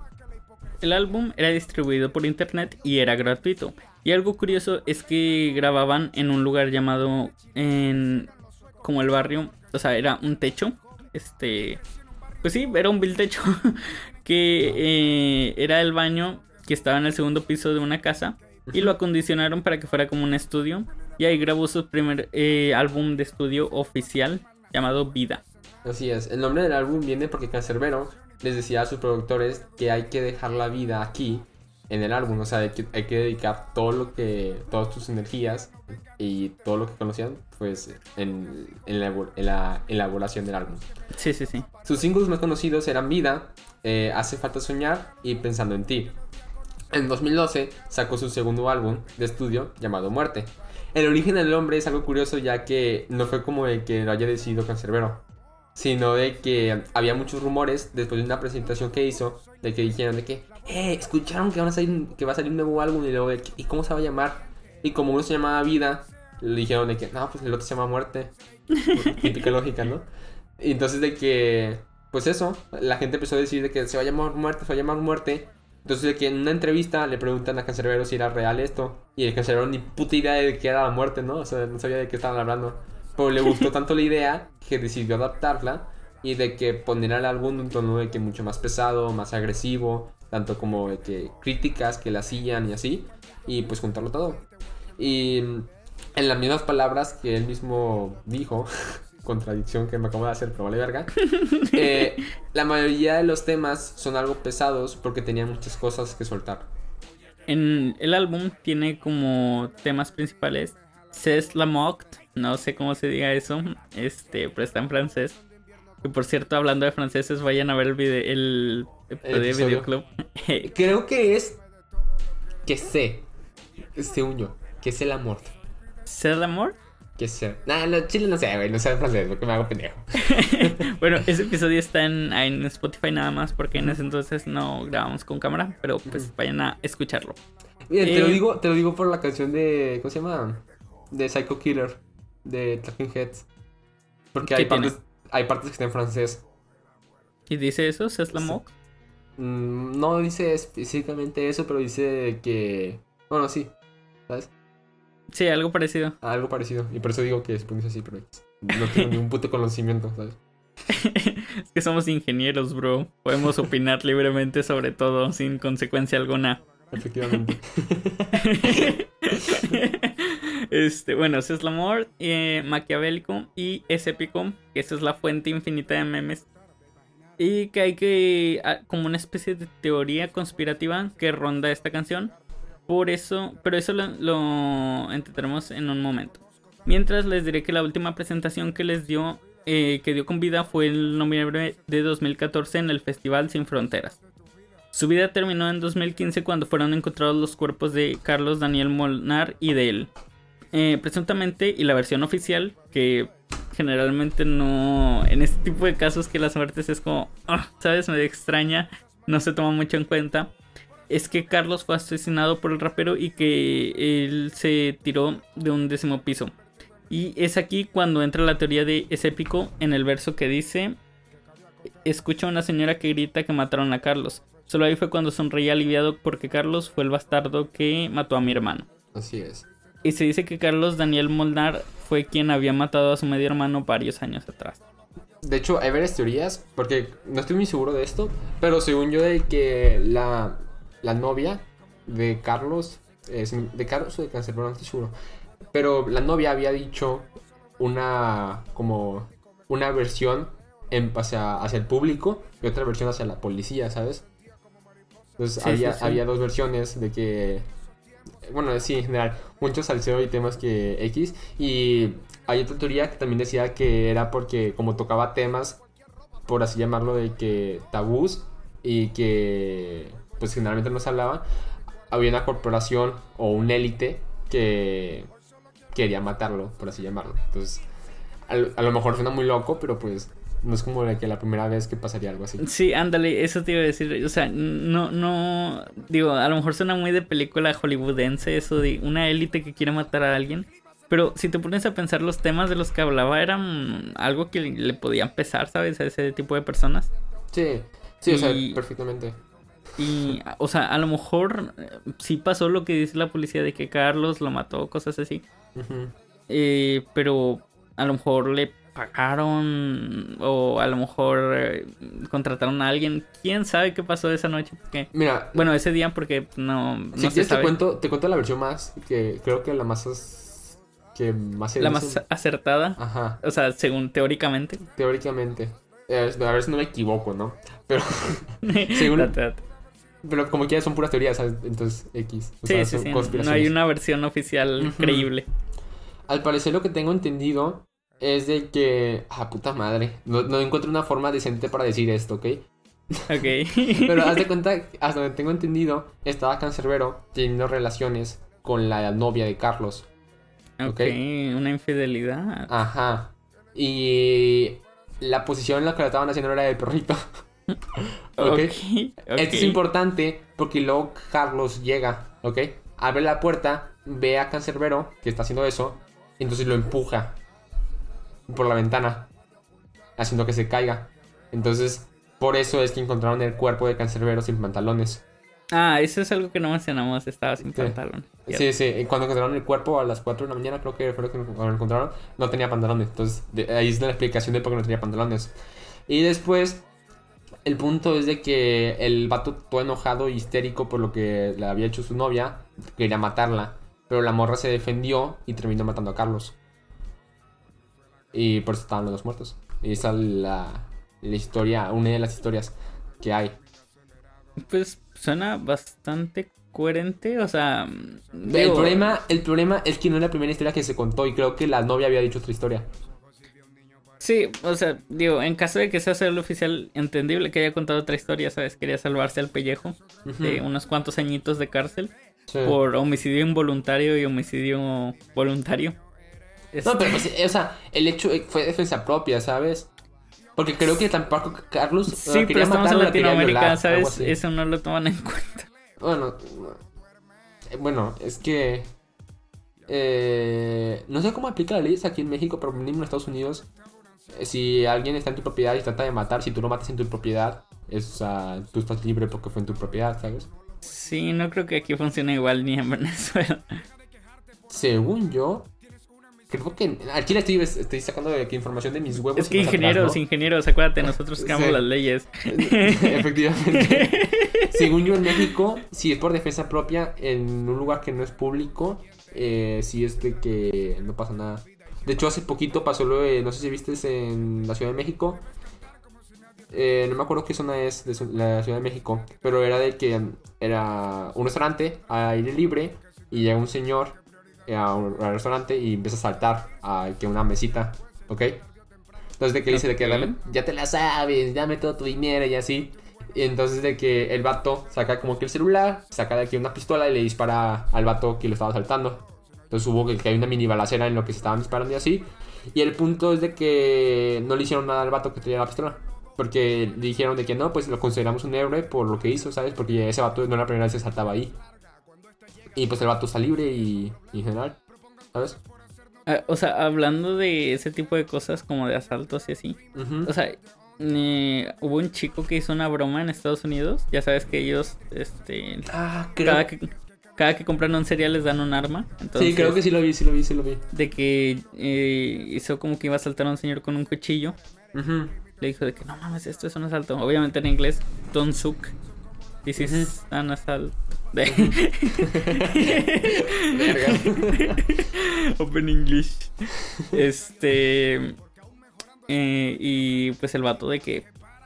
El álbum era distribuido por internet y era gratuito. Y algo curioso es que grababan en un lugar llamado en como el barrio, o sea, era un techo, este, pues sí, era un vil techo que eh, era el baño que estaba en el segundo piso de una casa y lo acondicionaron para que fuera como un estudio y ahí grabó su primer eh, álbum de estudio oficial llamado Vida. Así es. El nombre del álbum viene porque Cancerbero les decía a sus productores que hay que dejar la vida aquí en el álbum, o sea, que hay que dedicar todo lo que, todas tus energías y todo lo que conocían, pues, en, en, la, en la elaboración del álbum. Sí, sí, sí. Sus singles más conocidos eran Vida, eh, Hace falta soñar y Pensando en ti. En 2012 sacó su segundo álbum de estudio llamado Muerte. El origen del nombre es algo curioso ya que no fue como el que lo haya decidido Cancerbero, sino de que había muchos rumores después de una presentación que hizo de que dijeron de que eh, escucharon que, van a salir, que va a salir un nuevo álbum y luego, ¿y cómo se va a llamar? Y como uno se llamaba Vida, le dijeron de que, no, pues el otro se llama Muerte. Típica lógica, ¿no? Y entonces de que, pues eso, la gente empezó a decir de que se va a llamar Muerte, se va a llamar Muerte. Entonces de que en una entrevista le preguntan a Cancerbero si era real esto. Y el Cancerbero ni puta idea de que era la muerte, ¿no? O sea, no sabía de qué estaban hablando. Pero le gustó tanto la idea que decidió adaptarla y de que poner al álbum un tono de que mucho más pesado, más agresivo, tanto como de que críticas que la sillan y así, y pues juntarlo todo. Y en las mismas palabras que él mismo dijo, contradicción que me acabo de hacer, pero vale verga, eh, la mayoría de los temas son algo pesados porque tenían muchas cosas que soltar. En el álbum tiene como temas principales C'est la Moct, no sé cómo se diga eso, este, pero está en francés. Y por cierto, hablando de franceses, vayan a ver el, video, el, el videoclub. Creo que es que sé, según yo, que es el amor. ¿Ser el amor? Que sé. Nah, no, chile no sé, güey, no sé francés, porque me hago pendejo. bueno, ese episodio está en, en, Spotify nada más, porque en ese entonces no grabamos con cámara, pero pues vayan a escucharlo. Mira, te lo eh, digo, te lo digo por la canción de, ¿cómo se llama? De Psycho Killer, de Talking Heads. Porque hay partes, hay partes que están en francés. ¿Y dice eso? ¿Es la? Mm, no dice específicamente eso, pero dice que. Bueno, sí. ¿Sabes? Sí, algo parecido. Algo parecido. Y por eso digo que es así, pero no tengo ningún puto conocimiento, ¿sabes? es que somos ingenieros, bro. Podemos opinar libremente sobre todo sin consecuencia alguna. Efectivamente. este, bueno, ese es el amor eh, maquiavélico y es épico, que esa es la fuente infinita de memes. Y que hay que, ah, como una especie de teoría conspirativa que ronda esta canción. Por eso, pero eso lo, lo entenderemos en un momento. Mientras les diré que la última presentación que les dio, eh, que dio con vida fue el noviembre de 2014 en el Festival Sin Fronteras. Su vida terminó en 2015 cuando fueron encontrados los cuerpos de Carlos Daniel Molnar y de él. Eh, presuntamente, y la versión oficial, que generalmente no. En este tipo de casos que las muertes es como. Ah, ¿Sabes? Me extraña. No se toma mucho en cuenta. Es que Carlos fue asesinado por el rapero y que él se tiró de un décimo piso. Y es aquí cuando entra la teoría de ese épico en el verso que dice: Escucha a una señora que grita que mataron a Carlos. Solo ahí fue cuando sonreía aliviado porque Carlos fue el bastardo que mató a mi hermano. Así es. Y se dice que Carlos Daniel Molnar fue quien había matado a su medio hermano varios años atrás. De hecho, hay varias teorías, porque no estoy muy seguro de esto, pero según yo de que la, la novia de Carlos, de Carlos o de Cáncer, no estoy seguro, pero la novia había dicho una, como, una versión en, hacia, hacia el público y otra versión hacia la policía, ¿sabes? Entonces había, había dos versiones de que. Bueno, sí, en general, mucho salseo y temas que X. Y hay otra teoría que también decía que era porque, como tocaba temas, por así llamarlo, de que tabús y que, pues generalmente no se hablaba, había una corporación o un élite que quería matarlo, por así llamarlo. Entonces, a, lo mejor suena muy loco, pero pues no es como la que la primera vez que pasaría algo así. Sí, ándale, eso te iba a decir. O sea, no, no. Digo, a lo mejor suena muy de película hollywoodense eso de una élite que quiere matar a alguien. Pero si te pones a pensar, los temas de los que hablaba eran algo que le podían pesar, ¿sabes? A ese tipo de personas. Sí, sí, o sea, perfectamente. Y, o sea, a lo mejor eh, sí pasó lo que dice la policía de que Carlos lo mató, cosas así. eh, pero a lo mejor le pagaron o a lo mejor eh, contrataron a alguien. ¿Quién sabe qué pasó esa noche? Mira, bueno, ese día porque no, si Te cuento, te cuento la versión más que creo que la más que más se La más acertada. Ajá, O sea, según teóricamente. teóricamente. Eh, a ver si no me equivoco, ¿no? Pero, Según- Date, date. pero como quiera son puras teorías, ¿sabes? Entonces, X. O Sí, sea, sí, son sí. No hay una versión oficial creíble. Al parecer lo que tengo entendido es de que... Ah, puta madre. No, no encuentro una forma decente para decir esto, ¿ok? Ok. Pero haz de cuenta, hasta donde tengo entendido, estaba Cancerbero teniendo relaciones con la novia de Carlos. ok, una infidelidad. Ajá. Y la posición en la que la estaban haciendo era de perrito. ok. ok. ok. Esto es importante porque luego Carlos llega, ¿ok? Abre la puerta, ve a Cancerbero que está haciendo eso, entonces lo empuja por la ventana, haciendo que se caiga. Entonces, por eso es que encontraron el cuerpo de Cancerbero sin pantalones. Ah, eso es algo que no mencionamos. Estaba sin Sí. pantalón. Sí, sí, cuando encontraron el cuerpo a las 4 de la mañana, creo que fue lo que lo encontraron, no tenía pantalones. Entonces, de- ahí es la explicación de por qué no tenía pantalones. Y después, el punto es de que el vato, todo enojado y histérico por lo que le había hecho su novia, quería matarla. Pero la morra se defendió y terminó matando a Carlos. Y por eso estaban los dos muertos. Y esa es la, la historia, una de las historias que hay. Pues suena bastante coherente. O sea. El problema, el problema es que no es la primera historia que se contó y creo que la novia había dicho otra historia. Sí, o sea, digo, en caso de que sea el oficial, entendible que haya contado otra historia, ¿sabes? Quería salvarse al pellejo de unos cuantos añitos de cárcel Sí. por homicidio involuntario y homicidio voluntario. No, pero pues, o sea, el hecho eh, fue defensa propia, ¿sabes? Porque creo que tampoco Carlos Sí, pero estamos en Latinoamérica, violar, ¿sabes? Eso no lo toman en cuenta. Bueno, no. Eh, bueno, es que eh, no sé cómo aplica la ley aquí en México, pero mínimo en Estados Unidos, si alguien está en tu propiedad y trata de matar, si tú lo matas en tu propiedad, es, tú estás libre porque fue en tu propiedad, ¿sabes? Sí, no creo que aquí funcione igual ni en Venezuela. Según yo, creo que aquí le estoy, estoy sacando de información de mis huevos. Es que atrás, ingenieros, ¿no? ingenieros, acuérdate, nosotros creamos Sí. las leyes. Efectivamente. Según yo en México, si es por defensa propia en un lugar que no es público, eh, si es de que no pasa nada. De hecho, hace poquito pasó lo de, no sé si viste en la Ciudad de México. Eh, no me acuerdo qué zona es de la Ciudad de México, pero era de que era un restaurante a aire libre y llega un señor eh, a un- restaurante y empieza a saltar a que una mesita, ¿ok? Entonces de que le dice de que dame, ya te la sabes, dame todo tu dinero y así. Y entonces de que el vato saca como que el celular, saca de aquí una pistola y le dispara al vato que lo estaba asaltando. Entonces hubo que, que hay una mini balacera en lo que se estaban disparando y así. Y el punto es de que no le hicieron nada al vato que tenía la pistola. Porque le dijeron de que no, pues lo consideramos un héroe por lo que hizo, ¿sabes? Porque ese vato no era la primera vez que saltaba ahí. Y pues el vato está libre y, y en general, ¿sabes? Ah, O sea, hablando de ese tipo de cosas como de asaltos y así. O sea, eh, hubo un chico que hizo una broma en Estados Unidos. Ya sabes que ellos, este, Ah, creo, cada que, cada que compran un cereal les dan un arma. Entonces, sí, creo que sí lo vi, sí lo vi, sí lo vi. De que eh, hizo como que iba a asaltar a un señor con un cuchillo. Le dijo de que no mames, esto es un asalto. Obviamente en inglés, don't suck. This is Ujú. an assault. Open English. Este. eh, y pues el vato de que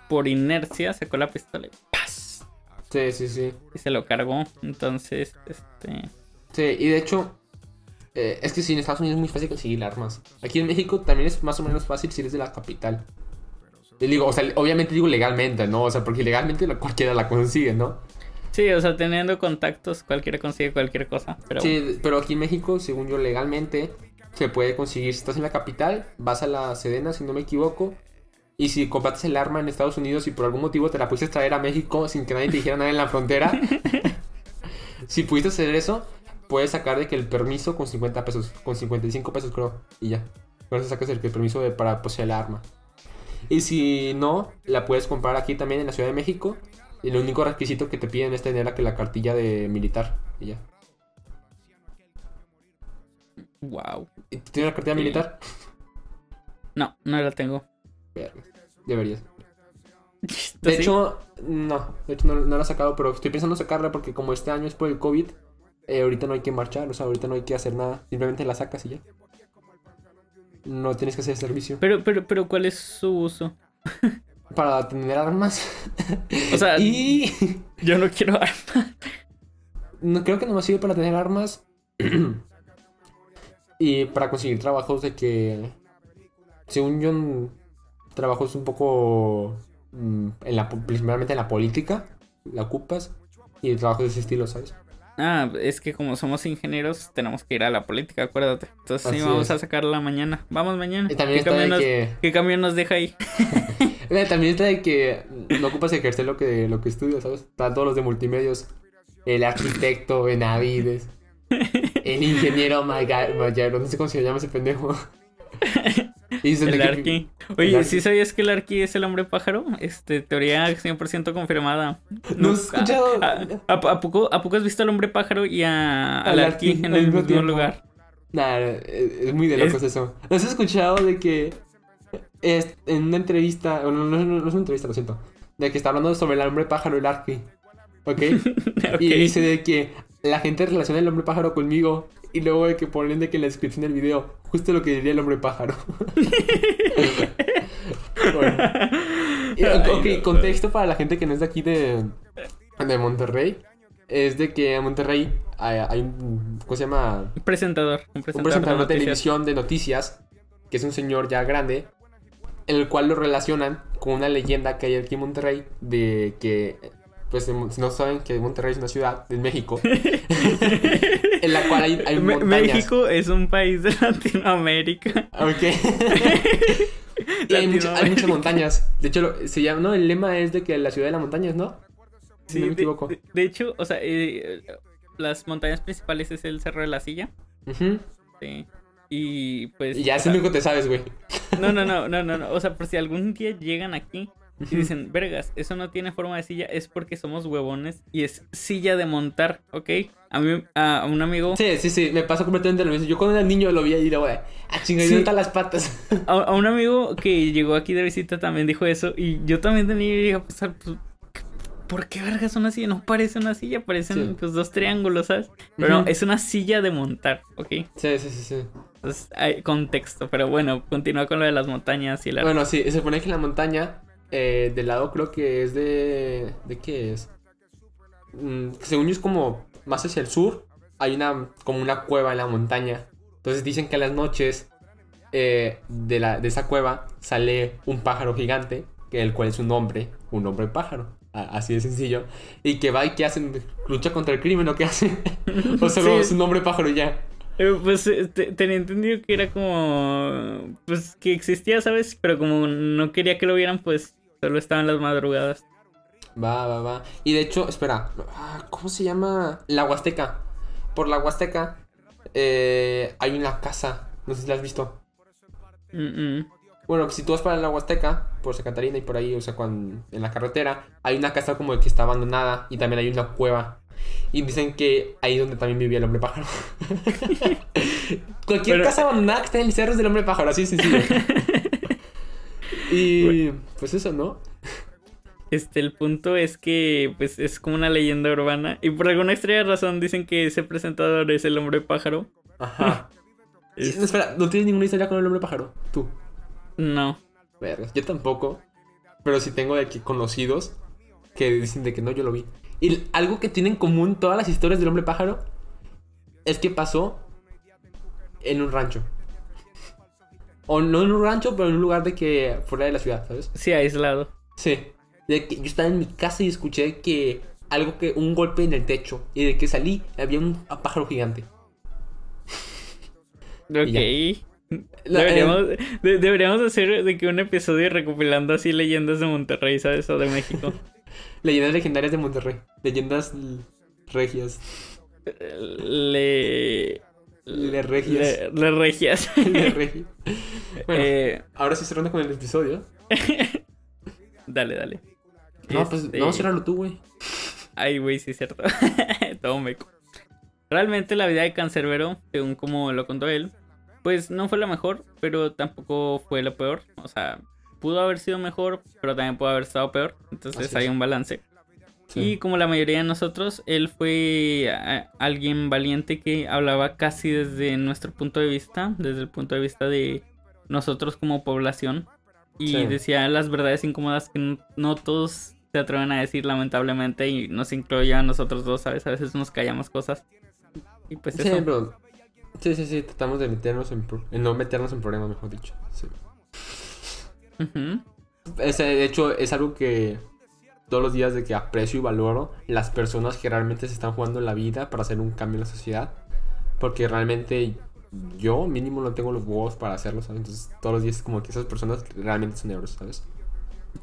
por inercia sacó la pistola y ¡paz! Sí, sí, sí. Y se lo cargó. Entonces, este. Sí, y de hecho, eh, es que sí, en Estados Unidos es muy fácil conseguir armas. Aquí en México también es más o menos fácil si eres de la capital. Y digo, o sea, obviamente digo legalmente, ¿no? O sea, porque legalmente cualquiera la consigue, ¿no? Sí, o sea, teniendo contactos, cualquiera consigue cualquier cosa. Pero Sí, pero aquí en México, según yo, legalmente se puede conseguir. Si estás en la capital, vas a la Sedena, si no me equivoco. Y si compraste el arma en Estados Unidos y por algún motivo te la pudiste traer a México sin que nadie te dijera nada en la frontera, si pudiste hacer eso, puedes sacar de que el permiso con 50 pesos, con 55 pesos creo, y ya. Con eso sacas el, el permiso de- para poseer el arma. Y si no, la puedes comprar aquí también en la Ciudad de México. Y el único requisito que te piden es tener la, que la cartilla de militar. Y ya. wow. ¿Y tú ¿Tienes la cartilla Sí. militar? No, no la tengo. Deberías. ¿Tú De hecho, no. De hecho, no, no la he sacado, pero estoy pensando sacarla porque como este año es por el COVID, eh, ahorita no hay que marchar, o sea, ahorita no hay que hacer nada. Simplemente la sacas y ya. no tienes que hacer servicio. Pero, pero, pero, ¿cuál es su uso? Para tener armas. O sea, y yo no quiero armas. no creo que nomás sirve para tener armas. y para conseguir trabajos de que. Según yo, trabajos un poco. mm, En la, principalmente en la política. La ocupas. Y trabajos de ese estilo, ¿sabes? Ah, es que como somos ingenieros, tenemos que ir a la política, acuérdate. Entonces sí, vamos es. a sacarla mañana. Vamos mañana. Y también ¿Qué, camión nos, que. qué camión nos deja ahí? También está de que no ocupas ejercer lo que, lo que estudias, ¿sabes? Están todos los de multimedios. El arquitecto Benavides. El ingeniero Mayaro. No sé cómo se llama ese pendejo. Y El que- Arqui. Oye, el. ¿sí sabías que el Arqui es el hombre pájaro? Este, teoría 100% confirmada. No has escuchado. ¿A, a- a poco, ¿A poco has visto al hombre pájaro y a, al Arqui en el mismo tiempo. lugar? Nah, es, es muy de locos eso. ¿No has escuchado de que es, en una entrevista, no, no, es una entrevista, lo siento, de que está hablando sobre el hombre pájaro y el arqui? ¿Ok? Ok. Y dice de que la gente relaciona el hombre pájaro conmigo y luego de que ponen de que en la descripción del video, justo lo que diría el hombre pájaro. bueno. Ok, contexto para la gente que no es de aquí de, de Monterrey. Es de que en Monterrey hay, hay un. ¿Cómo se llama? Un presentador. Un presentador, presentador de televisión de noticias, que es un señor ya grande, el cual lo relacionan con una leyenda que hay aquí en Monterrey de que, pues si no saben que Monterrey es una ciudad de México, en la cual hay, montañas. México es un país de Latinoamérica. Ok. y hay, mucha- hay muchas montañas. De hecho, lo- se llama, ¿no? El lema es de que la ciudad de las montañas, ¿no? Si no me equivoco. De, de hecho, o sea, eh, las montañas principales es el Cerro de la Silla. Sí. Y pues. Y ya es lo único que te sabes, güey. No, no, no, no, no, no. O sea, por si algún día llegan aquí y dicen, vergas, eso no tiene forma de silla, es porque somos huevones y es silla de montar, ¿ok? A mí, a, a un amigo, Sí, sí, sí, me pasó completamente lo mismo. Yo cuando era niño lo vi y luego, ah, chinga, ¿y Sí. dónde están las patas? a, a un amigo que llegó aquí de visita también dijo eso y yo también tenía y llegué a pensar, pues, ¿por qué vergas una silla? No parece una silla, parecen Sí. pues dos triángulos, ¿sabes? Pero no, es una silla de montar, ¿ok? Sí, sí, sí, sí. Entonces hay contexto, pero bueno, continúa con lo de las montañas y la... Bueno, sí, se supone que la montaña eh, del lado creo que es de... ¿De qué es? Mm, según yo es como más hacia el sur. Hay una como una cueva en la montaña. Entonces dicen que a las noches eh, de, la, de esa cueva sale un pájaro gigante, el cual es un hombre, un hombre pájaro. Así de sencillo. Y que va y que hace, lucha contra el crimen o qué hace. o solo Sí. es un hombre pájaro y ya. Eh, Pues eh, te- tenía entendido que era como. Pues que existía, ¿sabes? Pero como no quería que lo vieran, pues solo estaba en las madrugadas. Va, va, va. Y de hecho, espera, ah, ¿cómo se llama? La Huasteca. Por la Huasteca eh, hay una casa. No sé si la has visto. Mm, mm. Bueno, si tú vas para la Huasteca, por Santa Catarina y por ahí, o sea, cuan- en la carretera, hay una casa como que está abandonada y también hay una cueva. Y dicen que ahí es donde también vivía el hombre pájaro. Cualquier Pero- casa abandonada que esté en el cerro es del hombre pájaro, así de sencillo. y pues eso, ¿no? Este, el punto es que, pues, es como una leyenda urbana. Y por alguna extraña razón dicen que ese presentador es el hombre pájaro. Ajá. Es- No, espera, ¿no tienes ninguna historia con el hombre pájaro? Tú. No. Vergas, yo tampoco. Pero sí tengo de que conocidos que dicen de que no, yo lo vi. Y algo que tienen en común todas las historias del hombre pájaro es que pasó en un rancho. O no en un rancho, pero en un lugar de que fuera de la ciudad, ¿sabes? Sí, aislado. Sí. De que yo estaba en mi casa y escuché que algo que un golpe en el techo y de que salí había un pájaro gigante. Ok. La- Deberíamos, de- deberíamos hacer de que un episodio recopilando así leyendas de Monterrey, ¿sabes? O de México. Leyendas legendarias de Monterrey. Leyendas regias. Le. Le regias. Le, le regias. Le regi- Bueno, Eh, ahora sí cerrando con el episodio. dale, dale. No, pues Este, no, ciérralo tú, güey. Ay, güey, sí es cierto. Todo meco. Realmente la vida de Cancerbero, según como lo contó él, pues no fue la mejor, pero tampoco fue la peor. O sea, pudo haber sido mejor, pero también pudo haber estado peor. Entonces Así hay es. un balance. Sí. Y como la mayoría de nosotros, él fue alguien valiente que hablaba casi desde nuestro punto de vista, desde el punto de vista de nosotros como población. Y Sí. decía las verdades incómodas que no, no todos se atreven a decir lamentablemente y nos incluye a nosotros dos, ¿sabes? A veces nos callamos cosas. Y pues Sí, eso. Sí, sí, sí, tratamos de meternos en... pro- no meternos en problemas, mejor dicho. Sí. Ujú. Es, de hecho, es algo que todos los días de que aprecio y valoro las personas que realmente se están jugando la vida para hacer un cambio en la sociedad. Porque realmente yo mínimo no tengo los huevos para hacerlo, ¿sabes? Entonces todos los días como que esas personas realmente son héroes, ¿sabes?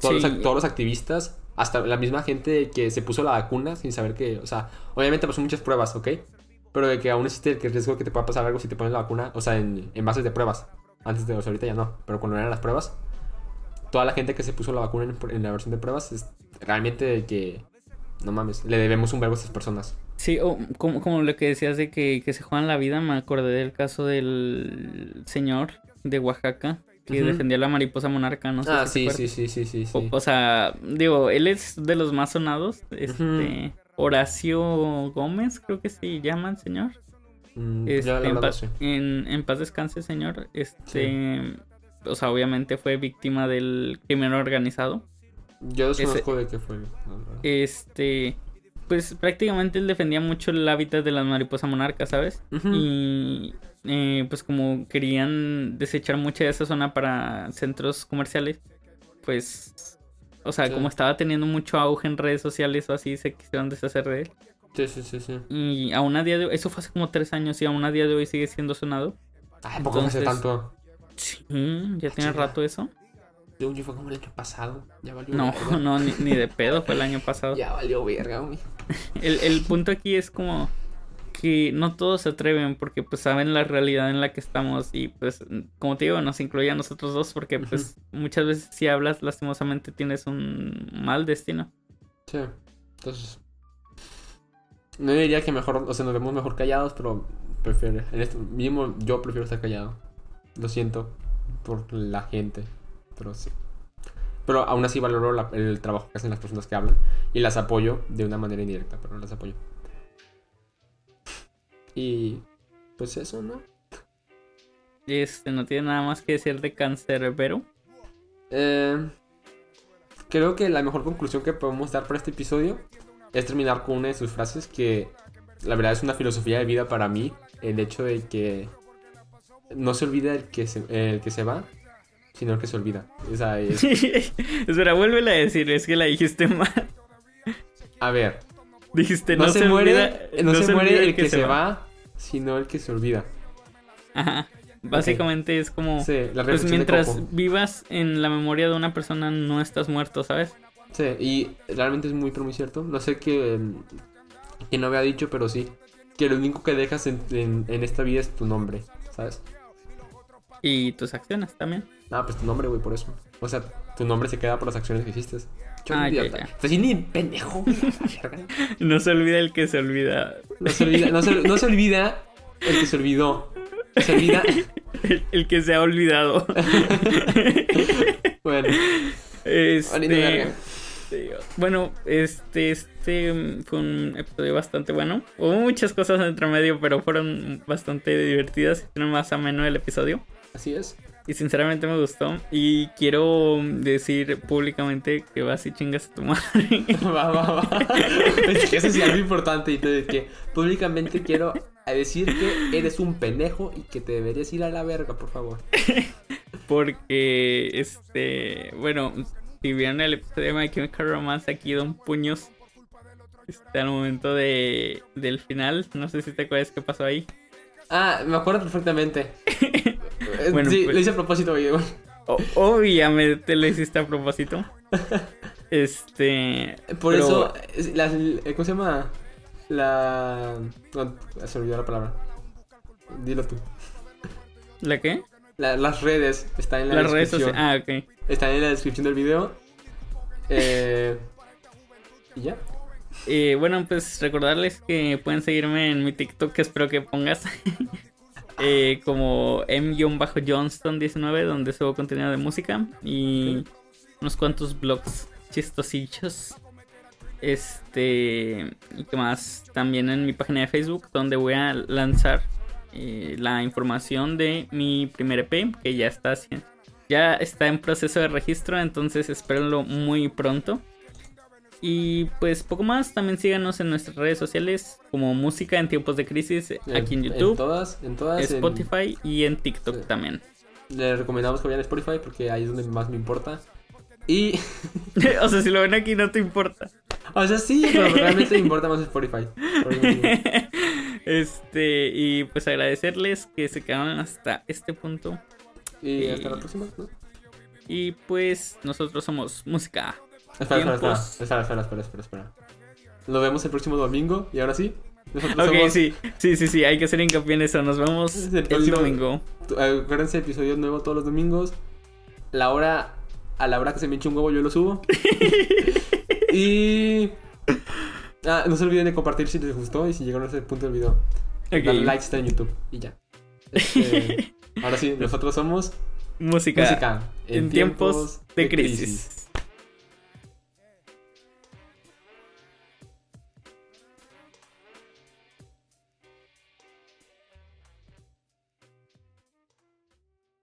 Todos, Sí. los, todos los activistas, hasta la misma gente que se puso la vacuna sin saber que, o sea, obviamente pasó muchas pruebas, ¿ok? Pero de que aún existe el riesgo que te pueda pasar algo si te pones la vacuna, o sea, en, en bases de pruebas. Antes de, o sea, ahorita ya no, pero cuando eran las pruebas, toda la gente que se puso la vacuna en, en la versión de pruebas es realmente de que, no mames, le debemos un verbo a esas personas. Sí, o como, como lo que decías de que, que se juegan la vida, me acordé del caso del señor de Oaxaca que Ujú. defendía la mariposa monarca, no sé ah, si sí, sí, sí, sí, sí, sí. O, o sea, digo, él es de los más sonados. Este, Horacio Gómez, creo que se llama el señor. Mm, Este, en, verdad pa- no sé. en- en paz descanse, señor. Este, o sea, obviamente fue víctima del crimen organizado. Yo desconozco de qué fue. Este, pues prácticamente él defendía mucho el hábitat de las mariposas monarcas, ¿sabes? Y eh, pues como querían desechar mucha de esa zona para centros comerciales, pues, o sea, Sí. como estaba teniendo mucho auge en redes sociales o así, se quisieron deshacer de él. Sí, sí, sí, sí. Y aún a día de hoy, eso fue hace como tres años y aún a día de hoy sigue siendo sonado. Ay, ¿por qué no hace tanto? Sí, ya tiene Chinga. rato eso. Según yo fue como el año pasado. Ya valió No, verga. no, ni, ni de pedo, fue el año pasado. Ya valió verga, güey. El, el punto aquí es como que no todos se atreven porque pues saben la realidad en la que estamos y pues como te digo nos incluye a nosotros dos porque pues muchas veces si hablas lastimosamente tienes un mal destino. Sí. Entonces. No diría que mejor, o sea, nos vemos mejor callados, pero prefiero. En este mismo, yo prefiero estar callado. Lo siento por la gente, pero sí. Pero aún así valoro la- el trabajo que hacen las personas que hablan y las apoyo de una manera indirecta, pero las apoyo. Y pues eso, ¿no? Este no tiene nada más que decir de Cancerbero. Eh, creo que la mejor conclusión que podemos dar para este episodio es terminar con una de sus frases que la verdad es una filosofía de vida para mí. El hecho de que no se olvida el que se, el que se va, sino el que se olvida. Es- Espera, vuélvela a decir, es que la dijiste mal. a ver, Dijiste no, se, muere, olvida- no se, muere el que, se va, sino el que se olvida. Ajá. Básicamente es como Sí, la pues mientras vivas en la memoria de una persona no estás muerto, ¿sabes? Sí, y realmente es muy, pero muy cierto. No sé qué, que no había dicho, pero sí. Que lo único que dejas en, en- en esta vida es tu nombre, ¿sabes? Y tus acciones también. Ah, pues tu nombre, güey, por eso. O sea, tu nombre se queda por las acciones que hiciste. Ah, ya. Estás ni pendejo. No se olvida el que se olvida. No se olvida, no se, no se olvida el que se olvidó. Se olvida. El, el que se ha olvidado. Bueno, Este, sí, bueno, este, este mm, fue un episodio bastante bueno. Hubo muchas cosas entre medio, pero fueron bastante divertidas. Hicieron más ameno el episodio. Así es. Y sinceramente me gustó. Y quiero decir públicamente que vas y chingas a tu madre. Va, va, va. Es que eso es algo importante. Y te- que públicamente quiero decir que eres un pendejo y que te deberías ir a la verga, por favor. Porque, este, bueno, si vieron el episodio de My Chemical Romance, aquí Don Puños, este, al momento de, del final, no sé si te acuerdas qué pasó ahí. Ah, me acuerdo perfectamente. Eh, Bueno, sí, pues- lo hice a propósito, güey. O- obviamente lo hiciste a propósito. Este. Por pero- eso, la- eh, ¿cómo se llama? La... no, se olvidó la palabra. Dilo tú. ¿La qué? La- las redes están en la Las redes descripción. sociales. Ah, ok. Están en la descripción del video. Eh, y ya. Eh, bueno, pues recordarles que pueden seguirme en mi TikTok, que espero que pongas. eh, como m-johnston19, donde subo contenido de música. Y unos cuantos blogs chistosillos. Este. Y que más. También en mi página de Facebook, donde voy a lanzar eh, la información de mi primer EP, que ya está, ya está en proceso de registro, entonces espérenlo muy pronto. Y pues poco más, también síganos en nuestras redes sociales como Música en Tiempos de Crisis aquí en YouTube, En todas, en todas. en- Spotify y en TikTok también. Les recomendamos que vayan a Spotify porque ahí es donde más me importa. Y. o sea, si lo ven aquí no te importa. O sea, sí, pero realmente me importa más Spotify. Este, y pues agradecerles que se quedaron hasta este punto. Y hasta la próxima, ¿no? Y pues nosotros somos música. Espera, espera, espera, espera, espera, espera, espera, espera. Nos vemos el próximo domingo y ahora sí. Nosotros Ok, somos- sí, sí, sí, sí, hay que hacer hincapié en eso. Nos vemos el el, próximo- domingo. Acuérdense, episodio nuevo todos los domingos. La hora. A la hora que se me eche un huevo, yo lo subo. y. Ah, no se olviden de compartir si les gustó y si llegaron a ese punto del video. Ok. Darle like si está en YouTube y ya. Este, ahora sí, nosotros somos Música, música en tiempos de crisis.